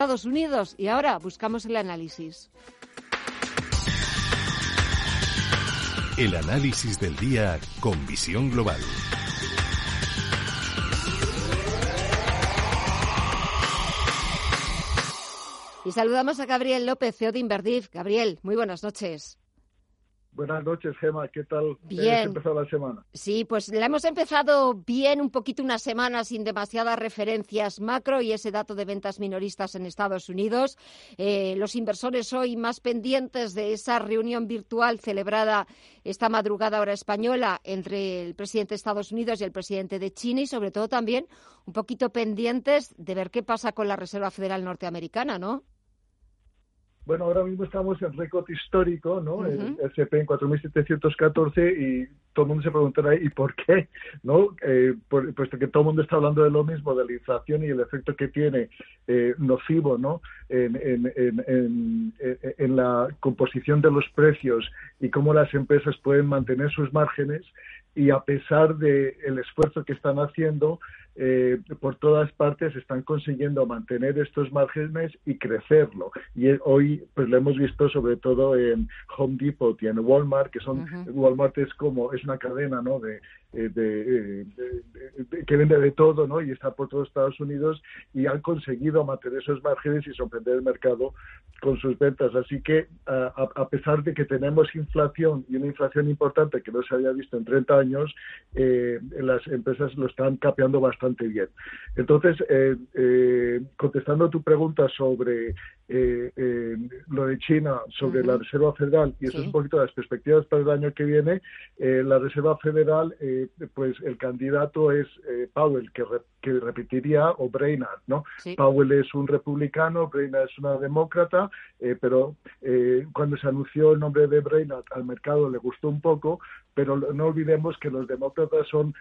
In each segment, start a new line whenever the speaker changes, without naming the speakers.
Estados Unidos y ahora buscamos el análisis.
El análisis del día con visión global.
Y saludamos a Gabriel López, CEO de Inverdif. Gabriel, muy buenas noches.
Buenas noches, Gema. ¿Qué tal?
Bien.
empezado la semana?
Sí, pues la hemos empezado bien, un poquito una semana sin demasiadas referencias macro y ese dato de ventas minoristas en Estados Unidos. Eh, los inversores hoy más pendientes de esa reunión virtual celebrada esta madrugada hora española entre el presidente de Estados Unidos y el presidente de China y sobre todo también un poquito pendientes de ver qué pasa con la Reserva Federal Norteamericana, ¿no?
Bueno, ahora mismo estamos en récord histórico, ¿no? El SP en 4.714 y todo el mundo se preguntará, ¿y por qué? ¿No? Eh, puesto que todo el mundo está hablando de lo mismo, de la inflación y el efecto que tiene eh, nocivo, ¿no? En, en, la composición de los precios y cómo las empresas pueden mantener sus márgenes y a pesar del el esfuerzo que están haciendo, eh, por todas partes están consiguiendo mantener estos márgenes y crecerlo. Y hoy pues lo hemos visto sobre todo en Home Depot y en Walmart, que son Walmart es como es una cadena, ¿no? De, eh, eh, de, que vende de todo ¿no? y está por todo Estados Unidos y han conseguido mantener esos márgenes y sorprender el mercado con sus ventas. Así que a, pesar de que tenemos inflación y una inflación importante que no se había visto en 30 años, eh, las empresas lo están capeando bastante bien. Entonces, contestando a tu pregunta sobre lo de China, sobre la Reserva Federal, y eso es un poquito las perspectivas para el año que viene, la Reserva Federal pues el candidato es eh, Powell, que, que repetiría, o Brainard, ¿no? Powell es un republicano, Brainard es una demócrata, eh, pero eh, cuando se anunció el nombre de Brainard al mercado le gustó un poco, pero no olvidemos que los demócratas son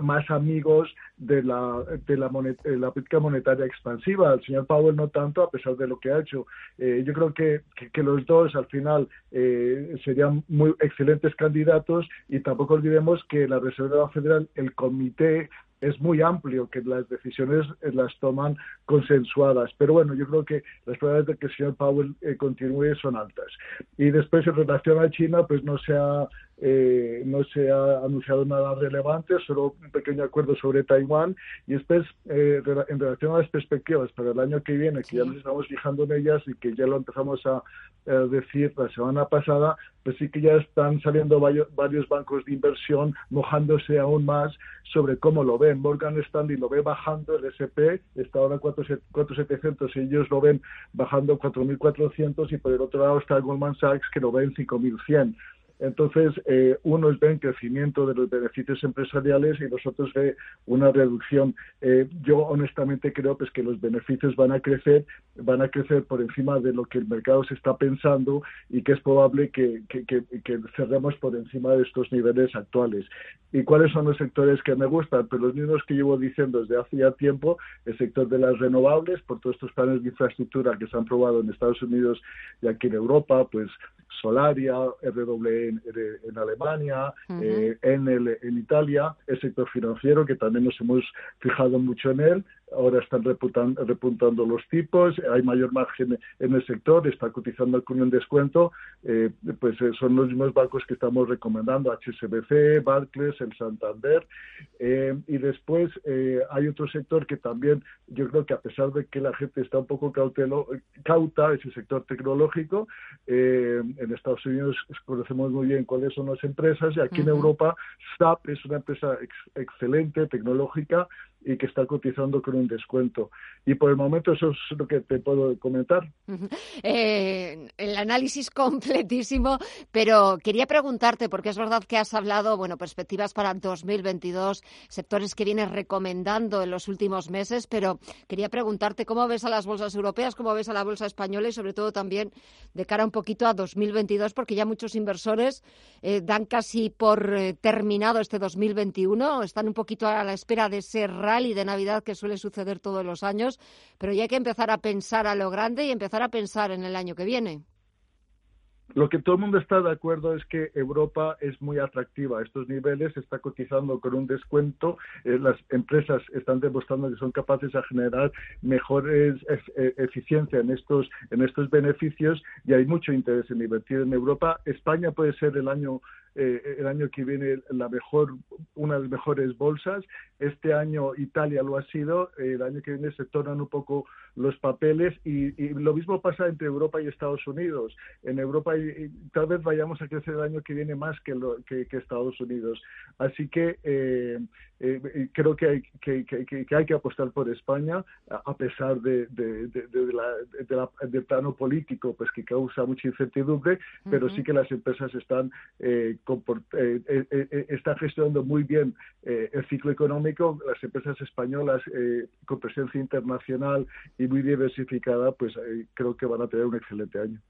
más amigos de la, de la, la, política monetaria expansiva. El señor Powell no tanto, a pesar de lo que ha hecho. Yo creo que, que, los dos al final serían muy excelentes candidatos y tampoco olvidemos que la Reserva Federal, el comité es muy amplio, que las decisiones eh, las toman consensuadas. Pero bueno, yo creo que las probabilidades de que el señor Powell eh, continúe son altas. Y después, en relación a China, pues no se ha eh, no se ha anunciado nada relevante, solo un pequeño acuerdo sobre Taiwán. Y después, eh, en relación a las perspectivas para el año que viene, que ya nos estamos fijando en ellas y que ya lo empezamos a, decir la semana pasada, pues sí que ya están saliendo varios, bancos de inversión mojándose aún más sobre cómo lo ven. Morgan Stanley lo ve bajando, el SP está ahora 4.700 y ellos lo ven bajando 4.400 y por el otro lado está Goldman Sachs que lo ve en 5.100. Entonces, eh, unos ven crecimiento de los beneficios empresariales y los otros ven una reducción. Eh, yo honestamente creo pues, que los beneficios van a crecer, van a crecer por encima de lo que el mercado se está pensando y que es probable que, cerremos por encima de estos niveles actuales. ¿Y cuáles son los sectores que me gustan? Pues los mismos que llevo diciendo desde hace ya tiempo, el sector de las renovables, por todos estos planes de infraestructura que se han probado en Estados Unidos y aquí en Europa, pues Solaria, RWE en, Alemania, eh, en, el, en Italia, el sector financiero, que también nos hemos fijado mucho en él, ahora están repuntando los tipos, hay mayor margen en el sector, está cotizando con un descuento, eh, pues eh, son los mismos bancos que estamos recomendando, HSBC, Barclays, el Santander, eh, y después hay otro sector que también yo creo que a pesar de que la gente está un poco cautelo, cauta, ese sector tecnológico, en Estados Unidos conocemos muy bien cuáles son las empresas y aquí en Europa SAP es una empresa excelente, tecnológica, y que está cotizando con un descuento. Y por el momento eso es lo que te puedo comentar.
Eh, el análisis completísimo, pero quería preguntarte, porque es verdad que has hablado, bueno, perspectivas para 2022, sectores que vienes recomendando en los últimos meses, pero quería preguntarte cómo ves a las bolsas europeas, cómo ves a la bolsa española y sobre todo también de cara un poquito a 2022, porque ya muchos inversores eh, dan casi por eh, terminado este 2021, están un poquito a la espera de ese rally de Navidad que suele suceder todos los años, pero ya hay que empezar a pensar a lo grande y empezar a pensar en el año que viene.
Lo que todo el mundo está de acuerdo es que Europa es muy atractiva a estos niveles, está cotizando con un descuento, eh, las empresas están demostrando que son capaces de generar mejores e, eficiencia en estos en estos beneficios y hay mucho interés en invertir en Europa. España puede ser el año eh, el año que viene la mejor, una de las mejores bolsas. Este año Italia lo ha sido, el año que viene se tornan un poco los papeles y, lo mismo pasa entre Europa y Estados Unidos. En Europa y, tal vez vayamos a crecer el año que viene más que, lo, que, Estados Unidos. Así que eh, eh, creo que hay que, que, hay que apostar por España a pesar de, de, de, la, del plano político pues que causa mucha incertidumbre, pero sí que las empresas están eh, eh, eh, eh, está gestionando muy bien el ciclo económico. Las empresas españolas con presencia internacional y muy diversificada, pues creo que van a tener un excelente año.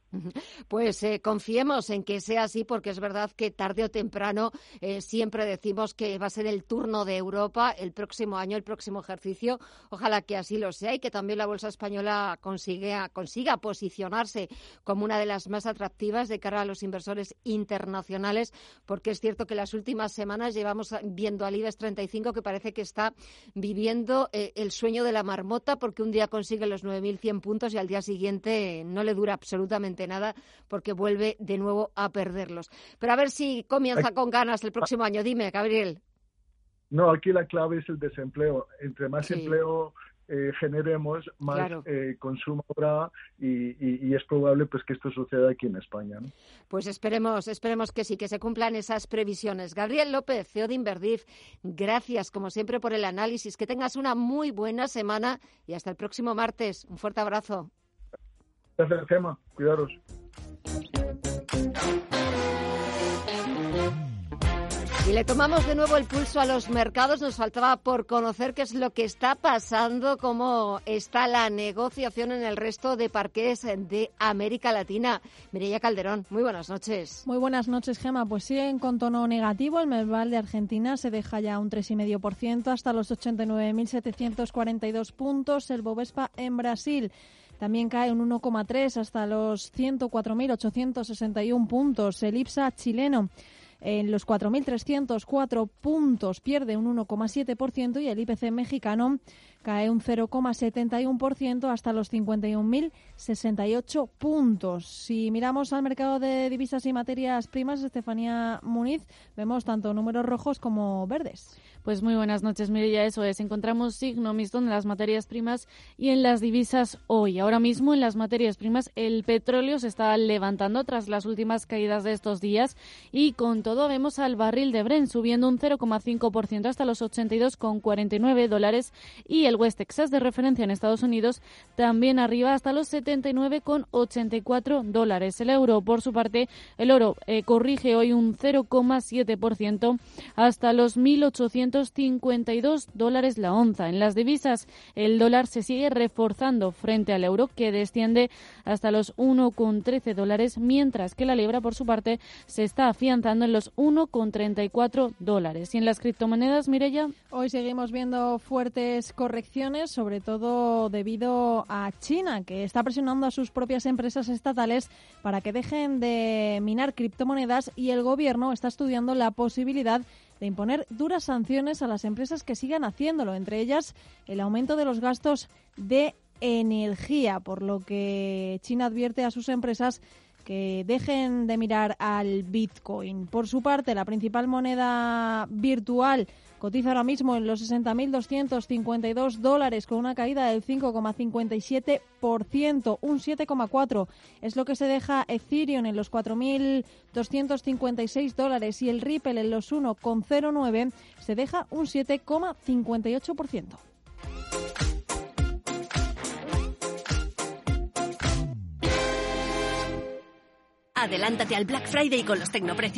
Pues confiemos en que sea así, porque es verdad que tarde o temprano siempre decimos que va a ser el turno de Europa el próximo año, el próximo ejercicio. Ojalá que así lo sea y que también la bolsa española consiga, consiga posicionarse como una de las más atractivas de cara a los inversores internacionales porque es cierto que las últimas semanas llevamos viendo al IBEX 35 que parece que está viviendo eh, el sueño de la marmota porque un día consigue los 9.100 puntos y al día siguiente no le dura absolutamente nada porque vuelve de nuevo a perderlos. Pero a ver si comienza con ganas el próximo año. Dime, Gabriel.
No, aquí la clave es el desempleo. Entre más empleo eh, generemos, más eh, consumo habrá y, es probable pues que esto suceda aquí en España.
Pues esperemos, esperemos que sí, que se cumplan esas previsiones. Gabriel López, CEO de Inverdif, gracias como siempre por el análisis. Que tengas una muy buena semana y hasta el próximo martes. Un fuerte abrazo.
Gracias, Gemma. Cuidaros.
Y le tomamos de nuevo el pulso a los mercados. Nos faltaba por conocer qué es lo que está pasando, cómo está la negociación en el resto de parques de América Latina. Mireya Calderón, muy buenas noches.
Muy buenas noches, Gema. Pues sigue con tono negativo. El Merval de Argentina se deja ya un 3,5% hasta los 89.742 puntos. El Bovespa en Brasil también cae un 1,3 hasta los 104.861 puntos. El IPSA chileno en los 4.304 puntos pierde un 1,7% y el IPC mexicano cae un 0,71% hasta los 51.068 puntos. Si miramos al mercado de divisas y materias primas, Estefanía Muniz, vemos tanto números rojos como verdes.
Pues muy buenas noches, Mireya. Eso es, encontramos signo mixto en las materias primas y en las divisas hoy. Ahora mismo en las materias primas el petróleo se está levantando tras las últimas caídas de estos días y con todo vemos al barril de Brent subiendo un 0,5% hasta los 82,49 dólares y el West Texas de referencia en Estados Unidos también arriba hasta los 79,84 dólares. El euro, por su parte, el oro eh, corrige hoy un 0,7% hasta los 1.800 252 dólares la onza. En las divisas, el dólar se sigue reforzando frente al euro, que desciende hasta los 1,13 dólares, mientras que la libra, por su parte, se está afianzando en los 1,34 dólares. Y en las criptomonedas, Mirella.
Hoy seguimos viendo fuertes sobre todo debido a China, que está presionando a sus propias empresas estatales para que dejen de minar criptomonedas y el gobierno está estudiando la posibilidad de imponer duras sanciones a las empresas que sigan haciéndolo, entre ellas el aumento de los gastos de energía, por lo que China advierte a sus empresas que dejen de mirar al Bitcoin. Por su parte, la principal moneda virtual Cotiza ahora mismo en los 60.252 dólares con una caída del 5,57%, un 7,4% es lo que se deja Ethereum en los 4.256 dólares y el Ripple en los 1,09 se deja un 7,58%.
Adelántate al Black Friday con los tecnoprecios